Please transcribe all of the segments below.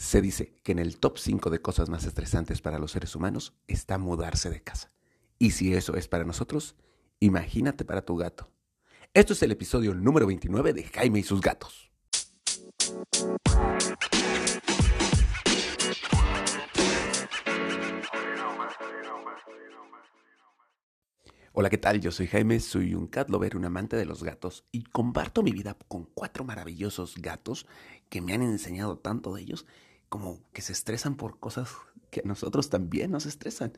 Se dice que en el top 5 de cosas más estresantes para los seres humanos está mudarse de casa. Y si eso es para nosotros, imagínate para tu gato. Esto es el episodio número 29 de Jaime y sus gatos. Hola, ¿qué tal? Yo soy Jaime, soy un cat lover, un amante de los gatos y comparto mi vida con cuatro maravillosos gatos que me han enseñado tanto de ellos como que se estresan por cosas que a nosotros también nos estresan.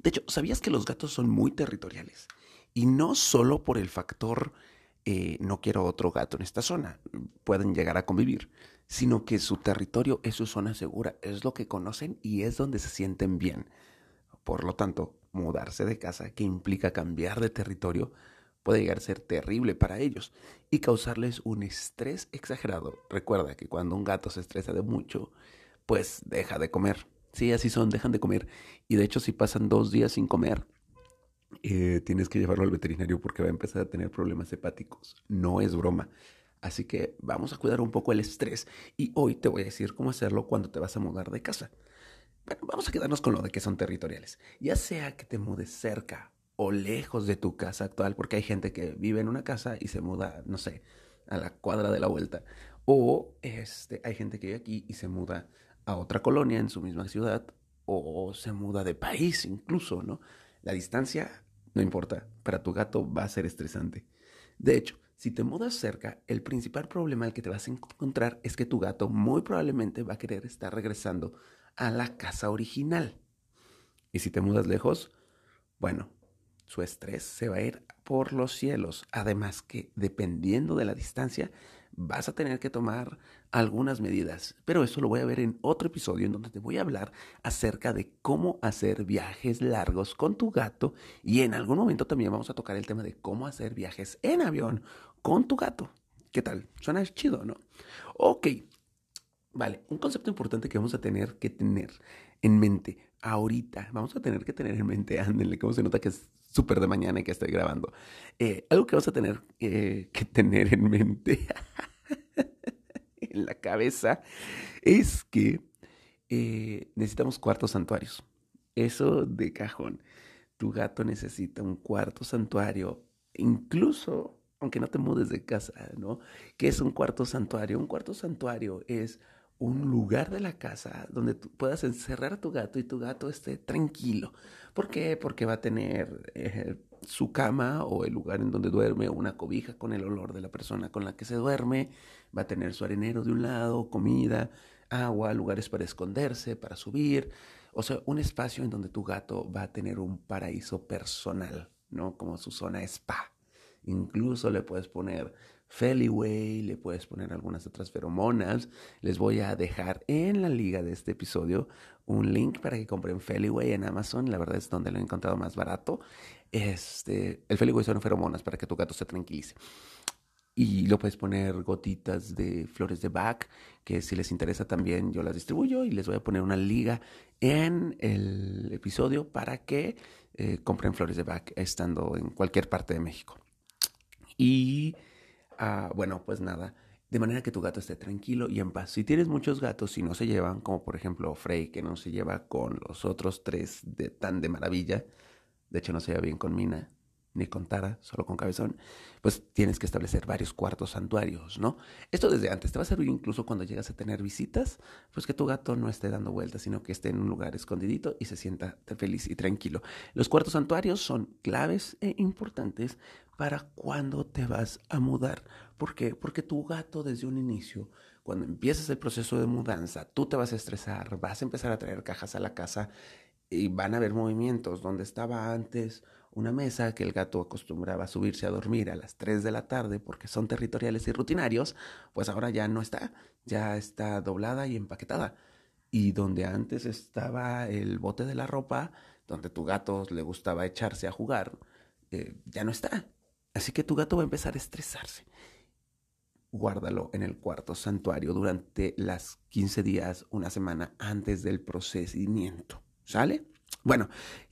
De hecho, ¿sabías que los gatos son muy territoriales? Y no solo por el factor eh, no quiero otro gato en esta zona, pueden llegar a convivir, sino que su territorio es su zona segura, es lo que conocen y es donde se sienten bien. Por lo tanto, mudarse de casa, que implica cambiar de territorio, puede llegar a ser terrible para ellos y causarles un estrés exagerado. Recuerda que cuando un gato se estresa de mucho, pues deja de comer. Sí, así son, dejan de comer. Y de hecho, si pasan dos días sin comer, eh, tienes que llevarlo al veterinario porque va a empezar a tener problemas hepáticos. No es broma. Así que vamos a cuidar un poco el estrés. Y hoy te voy a decir cómo hacerlo cuando te vas a mudar de casa. Bueno, vamos a quedarnos con lo de que son territoriales. Ya sea que te mudes cerca o lejos de tu casa actual, porque hay gente que vive en una casa y se muda, no sé, a la cuadra de la vuelta. O este, hay gente que vive aquí y se muda a otra colonia en su misma ciudad o se muda de país incluso, ¿no? La distancia, no importa, para tu gato va a ser estresante. De hecho, si te mudas cerca, el principal problema al que te vas a encontrar es que tu gato muy probablemente va a querer estar regresando a la casa original. Y si te mudas lejos, bueno, su estrés se va a ir por los cielos. Además que dependiendo de la distancia, vas a tener que tomar algunas medidas. Pero eso lo voy a ver en otro episodio en donde te voy a hablar acerca de cómo hacer viajes largos con tu gato. Y en algún momento también vamos a tocar el tema de cómo hacer viajes en avión con tu gato. ¿Qué tal? Suena chido, ¿no? Ok. Vale, un concepto importante que vamos a tener que tener en mente ahorita, vamos a tener que tener en mente, ándenle, cómo se nota que súper de mañana y que estoy grabando. Eh, algo que vamos a tener eh, que tener en mente, en la cabeza, es que eh, necesitamos cuartos santuarios. Eso de cajón. Tu gato necesita un cuarto santuario, incluso aunque no te mudes de casa, ¿no? ¿Qué es un cuarto santuario? Un cuarto santuario es un lugar de la casa donde tú puedas encerrar a tu gato y tu gato esté tranquilo. ¿Por qué? Porque va a tener eh, su cama o el lugar en donde duerme, una cobija con el olor de la persona con la que se duerme, va a tener su arenero de un lado, comida, agua, lugares para esconderse, para subir, o sea, un espacio en donde tu gato va a tener un paraíso personal, ¿no? Como su zona spa. Incluso le puedes poner Feliway, le puedes poner algunas otras feromonas. Les voy a dejar en la liga de este episodio un link para que compren Feliway en Amazon. La verdad es donde lo he encontrado más barato. Este, el Feliway son feromonas para que tu gato se tranquilice. Y lo puedes poner gotitas de flores de Bach, que si les interesa también yo las distribuyo y les voy a poner una liga en el episodio para que eh, compren flores de Bach estando en cualquier parte de México. Y Ah, bueno, pues nada, de manera que tu gato esté tranquilo y en paz. Si tienes muchos gatos y no se llevan, como por ejemplo Frey, que no se lleva con los otros tres de tan de maravilla, de hecho no se lleva bien con Mina, ni con Tara, solo con Cabezón, pues tienes que establecer varios cuartos santuarios, ¿no? Esto desde antes te va a servir incluso cuando llegas a tener visitas, pues que tu gato no esté dando vueltas, sino que esté en un lugar escondidito y se sienta feliz y tranquilo. Los cuartos santuarios son claves e importantes para cuando te vas a mudar. ¿Por qué? Porque tu gato desde un inicio, cuando empiezas el proceso de mudanza, tú te vas a estresar, vas a empezar a traer cajas a la casa y van a haber movimientos donde estaba antes una mesa que el gato acostumbraba a subirse a dormir a las 3 de la tarde porque son territoriales y rutinarios, pues ahora ya no está, ya está doblada y empaquetada. Y donde antes estaba el bote de la ropa, donde tu gato le gustaba echarse a jugar, eh, ya no está. Así que tu gato va a empezar a estresarse. Guárdalo en el cuarto santuario durante las 15 días, una semana antes del procedimiento. ¿Sale? Bueno,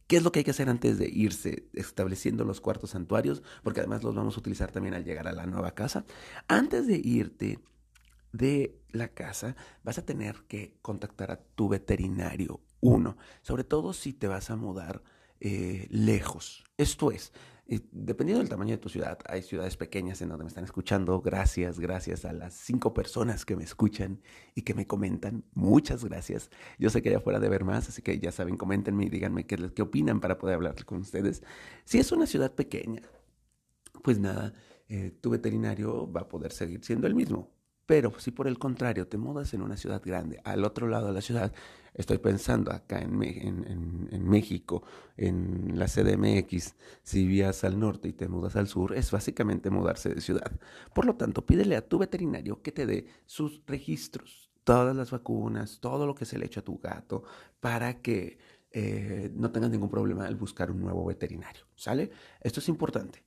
¿Qué es lo que hay que hacer antes de irse estableciendo los cuartos santuarios? Porque además los vamos a utilizar también al llegar a la nueva casa. Antes de irte, de la casa, vas a tener que contactar a tu veterinario uno, sobre todo si te vas a mudar eh, lejos. Esto es, dependiendo del tamaño de tu ciudad, hay ciudades pequeñas en donde me están escuchando. Gracias, gracias a las cinco personas que me escuchan y que me comentan. Muchas gracias. Yo sé que allá afuera de ver más, así que ya saben, coméntenme y díganme qué, qué opinan para poder hablar con ustedes. Si es una ciudad pequeña, pues nada, eh, tu veterinario va a poder seguir siendo el mismo. Pero si por el contrario te mudas en una ciudad grande, al otro lado de la ciudad, estoy pensando acá en, México, en la CDMX, si vías al norte y te mudas al sur, es básicamente mudarse de ciudad. Por lo tanto, pídele a tu veterinario que te dé sus registros, todas las vacunas, todo lo que se le echa a tu gato, para que eh, no tengas ningún problema al buscar un nuevo veterinario. ¿Sale? Esto es importante.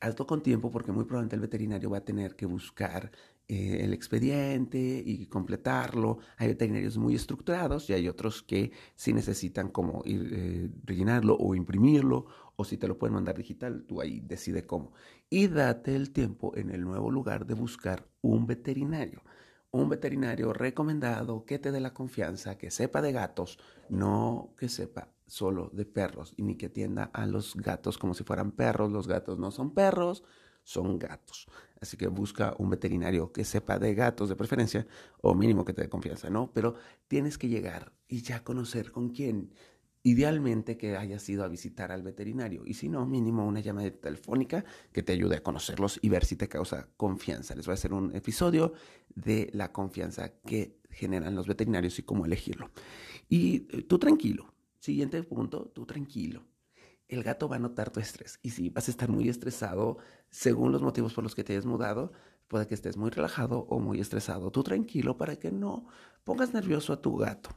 Hazlo con tiempo porque muy probablemente el veterinario va a tener que buscar eh, el expediente y completarlo. Hay veterinarios muy estructurados y hay otros que sí necesitan como ir, eh, rellenarlo o imprimirlo o si te lo pueden mandar digital, tú ahí decide cómo. Y date el tiempo en el nuevo lugar de buscar un veterinario. Un veterinario recomendado que te dé la confianza, que sepa de gatos, no que sepa solo de perros y ni que atienda a los gatos como si fueran perros. Los gatos no son perros, son gatos. Así que busca un veterinario que sepa de gatos de preferencia o mínimo que te dé confianza, ¿no? Pero tienes que llegar y ya conocer con quién. Idealmente que hayas ido a visitar al veterinario y si no, mínimo una llamada telefónica que te ayude a conocerlos y ver si te causa confianza. Les voy a hacer un episodio de la confianza que generan los veterinarios y cómo elegirlo. Y eh, tú tranquilo. Siguiente punto, tú tranquilo el gato va a notar tu estrés. Y si vas a estar muy estresado, según los motivos por los que te hayas mudado, puede que estés muy relajado o muy estresado. Tú tranquilo para que no pongas nervioso a tu gato.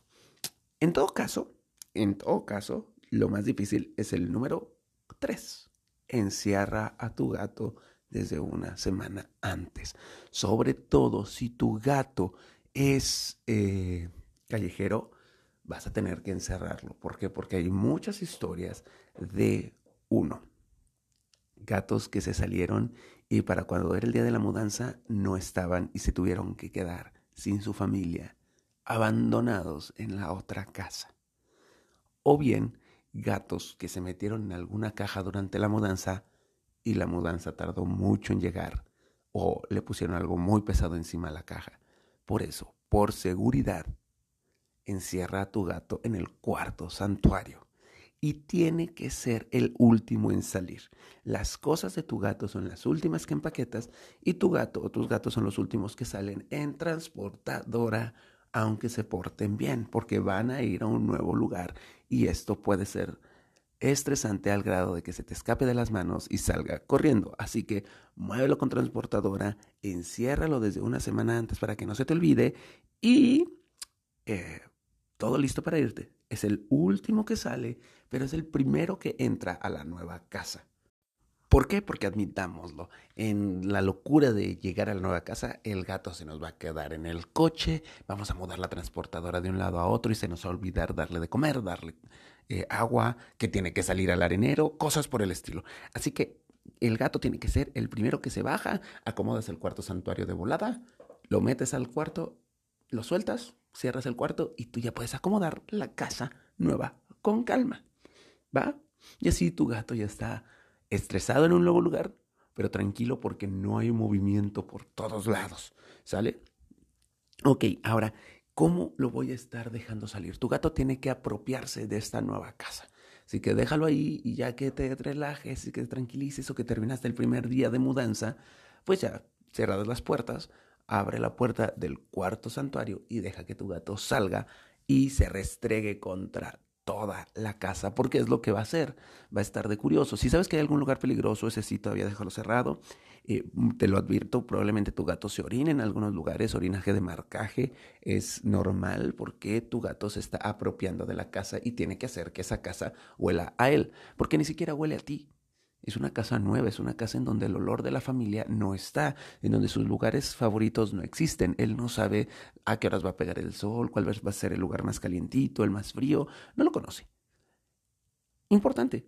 En todo caso, en todo caso, lo más difícil es el número 3. Encierra a tu gato desde una semana antes. Sobre todo si tu gato es eh, callejero, vas a tener que encerrarlo. ¿Por qué? Porque hay muchas historias de uno. Gatos que se salieron y para cuando era el día de la mudanza no estaban y se tuvieron que quedar sin su familia, abandonados en la otra casa. O bien gatos que se metieron en alguna caja durante la mudanza y la mudanza tardó mucho en llegar o le pusieron algo muy pesado encima de la caja. Por eso, por seguridad, encierra a tu gato en el cuarto santuario y tiene que ser el último en salir. Las cosas de tu gato son las últimas que empaquetas y tu gato o tus gatos son los últimos que salen en transportadora, aunque se porten bien, porque van a ir a un nuevo lugar y esto puede ser estresante al grado de que se te escape de las manos y salga corriendo. Así que muévelo con transportadora, enciérralo desde una semana antes para que no se te olvide y eh, todo listo para irte. Es el último que sale, pero es el primero que entra a la nueva casa. ¿Por qué? Porque admitámoslo, en la locura de llegar a la nueva casa, el gato se nos va a quedar en el coche, vamos a mudar la transportadora de un lado a otro y se nos va a olvidar darle de comer, darle eh, agua, que tiene que salir al arenero, cosas por el estilo. Así que el gato tiene que ser el primero que se baja, acomodas el cuarto santuario de volada, lo metes al cuarto, lo sueltas, cierras el cuarto y tú ya puedes acomodar la casa nueva con calma. ¿Va? Y así tu gato ya está estresado en un nuevo lugar, pero tranquilo porque no hay movimiento por todos lados. ¿Sale? Ok, ahora, ¿cómo lo voy a estar dejando salir? Tu gato tiene que apropiarse de esta nueva casa. Así que déjalo ahí y ya que te relajes y que te tranquilices o que terminaste el primer día de mudanza, pues ya cerradas las puertas, abre la puerta del cuarto santuario y deja que tu gato salga y se restregue contra toda la casa, porque es lo que va a hacer, va a estar de curioso. Si sabes que hay algún lugar peligroso, ese sí todavía déjalo cerrado. Eh, te lo advierto, probablemente tu gato se orine en algunos lugares, orinaje de marcaje es normal porque tu gato se está apropiando de la casa y tiene que hacer que esa casa huela a él, porque ni siquiera huele a ti. Es una casa nueva, es una casa en donde el olor de la familia no está, en donde sus lugares favoritos no existen. Él no sabe a qué horas va a pegar el sol, cuál va a ser el lugar más calientito, el más frío, no lo conoce. Importante,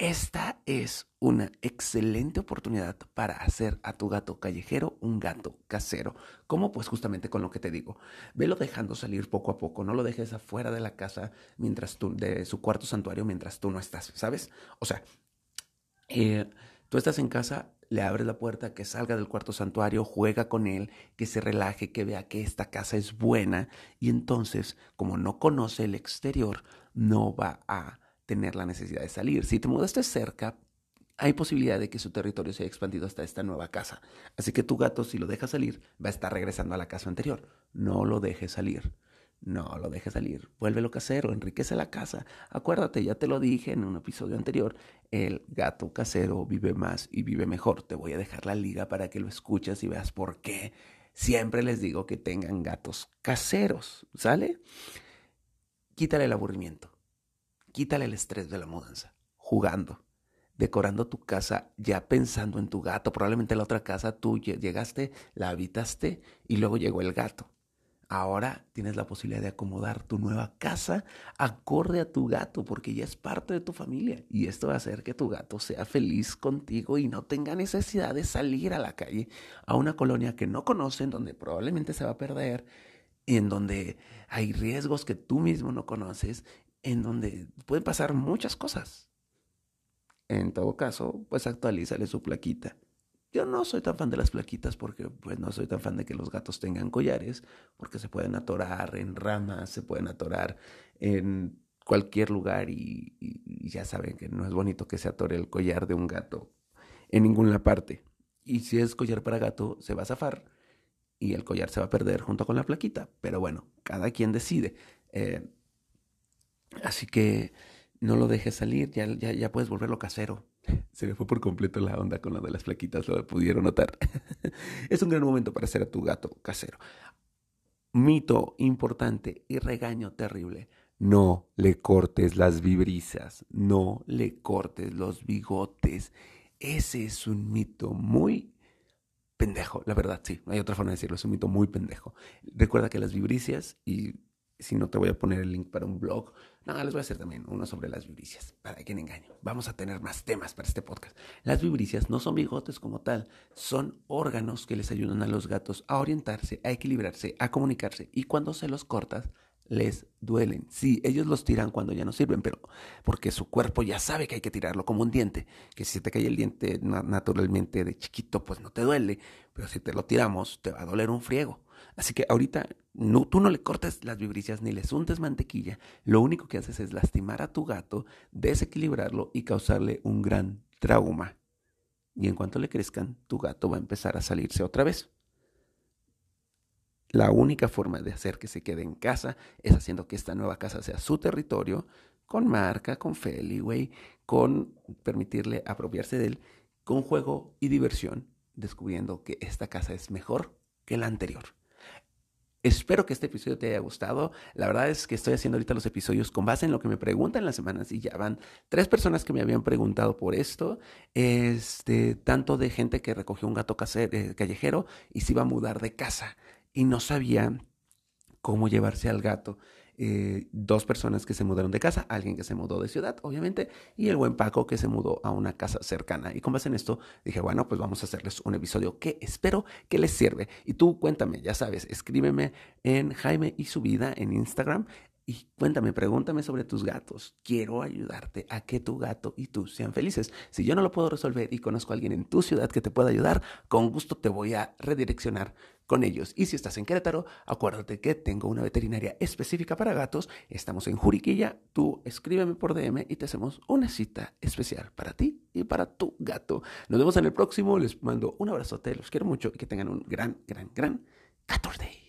esta es una excelente oportunidad para hacer a tu gato callejero un gato casero. Como pues justamente con lo que te digo, velo dejando salir poco a poco, no lo dejes afuera de la casa mientras tú, de su cuarto santuario mientras tú no estás, ¿sabes? O sea, eh, tú estás en casa, le abres la puerta, que salga del cuarto santuario, juega con él, que se relaje, que vea que esta casa es buena y entonces, como no conoce el exterior, no va a tener la necesidad de salir. Si te mudaste cerca, hay posibilidad de que su territorio se haya expandido hasta esta nueva casa. Así que tu gato, si lo deja salir, va a estar regresando a la casa anterior. No lo dejes salir. No lo dejes salir. Vuélvelo casero, enriquece la casa. Acuérdate, ya te lo dije en un episodio anterior, el gato casero vive más y vive mejor. Te voy a dejar la liga para que lo escuches y veas por qué. Siempre les digo que tengan gatos caseros, ¿sale? Quítale el aburrimiento. Quítale el estrés de la mudanza, jugando, decorando tu casa, ya pensando en tu gato. Probablemente la otra casa tú llegaste, la habitaste y luego llegó el gato. Ahora tienes la posibilidad de acomodar tu nueva casa acorde a tu gato, porque ya es parte de tu familia. Y esto va a hacer que tu gato sea feliz contigo y no tenga necesidad de salir a la calle, a una colonia que no conocen, donde probablemente se va a perder, y en donde hay riesgos que tú mismo no conoces en donde pueden pasar muchas cosas. En todo caso, pues actualízale su plaquita. Yo no soy tan fan de las plaquitas porque pues no soy tan fan de que los gatos tengan collares, porque se pueden atorar en ramas, se pueden atorar en cualquier lugar y, ya saben que no es bonito que se atore el collar de un gato en ninguna parte. Y si es collar para gato, se va a zafar y el collar se va a perder junto con la plaquita. Pero bueno, cada quien decide. Eh, Así que no lo dejes salir, ya, ya puedes volverlo casero. Se me fue por completo la onda con lo de las plaquitas, lo pudieron notar. es un gran momento para hacer a tu gato casero. Mito importante y regaño terrible. No le cortes las vibrisas, no le cortes los bigotes. Ese es un mito muy pendejo, la verdad, sí, hay otra forma de decirlo, es un mito muy pendejo. Recuerda que las vibricias, y si no te voy a poner el link para un blog. No, les voy a hacer también uno sobre las vibricias, para no engaño. Vamos a tener más temas para este podcast. Las vibricias no son bigotes como tal, son órganos que les ayudan a los gatos a orientarse, a equilibrarse, a comunicarse. Y cuando se los cortas, les duelen. Sí, ellos los tiran cuando ya no sirven, pero porque su cuerpo ya sabe que hay que tirarlo como un diente, que si se te cae el diente naturalmente de chiquito, pues no te duele, pero si te lo tiramos, te va a doler un friego. Así que ahorita no, tú no le cortes las vibricias ni le untes mantequilla. Lo único que haces es lastimar a tu gato, desequilibrarlo y causarle un gran trauma. Y en cuanto le crezcan, tu gato va a empezar a salirse otra vez. La única forma de hacer que se quede en casa es haciendo que esta nueva casa sea su territorio, con marca, con Feliway, con permitirle apropiarse de él, con juego y diversión, descubriendo que esta casa es mejor que la anterior. Espero que este episodio te haya gustado. La verdad es que estoy haciendo ahorita los episodios con base en lo que me preguntan las semanas y ya van tres personas que me habían preguntado por esto. Este, tanto de gente que recogió un gato eh, callejero y se iba a mudar de casa y no sabía cómo llevarse al gato. Eh, dos personas que se mudaron de casa, alguien que se mudó de ciudad, obviamente, y el buen Paco que se mudó a una casa cercana. Y con base en esto, dije, bueno, pues vamos a hacerles un episodio que espero que les sirve. Y tú cuéntame, ya sabes, escríbeme en Jaime y su vida en Instagram. Y cuéntame, pregúntame sobre tus gatos. Quiero ayudarte a que tu gato y tú sean felices. Si yo no lo puedo resolver y conozco a alguien en tu ciudad que te pueda ayudar, con gusto te voy a redireccionar con ellos. Y si estás en Querétaro, acuérdate que tengo una veterinaria específica para gatos. Estamos en Juriquilla. Tú escríbeme por DM y te hacemos una cita especial para ti y para tu gato. Nos vemos en el próximo. Les mando un abrazote. Los quiero mucho y que tengan un gran, gran, gran 14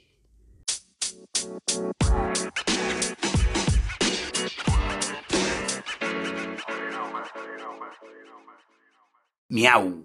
Miau.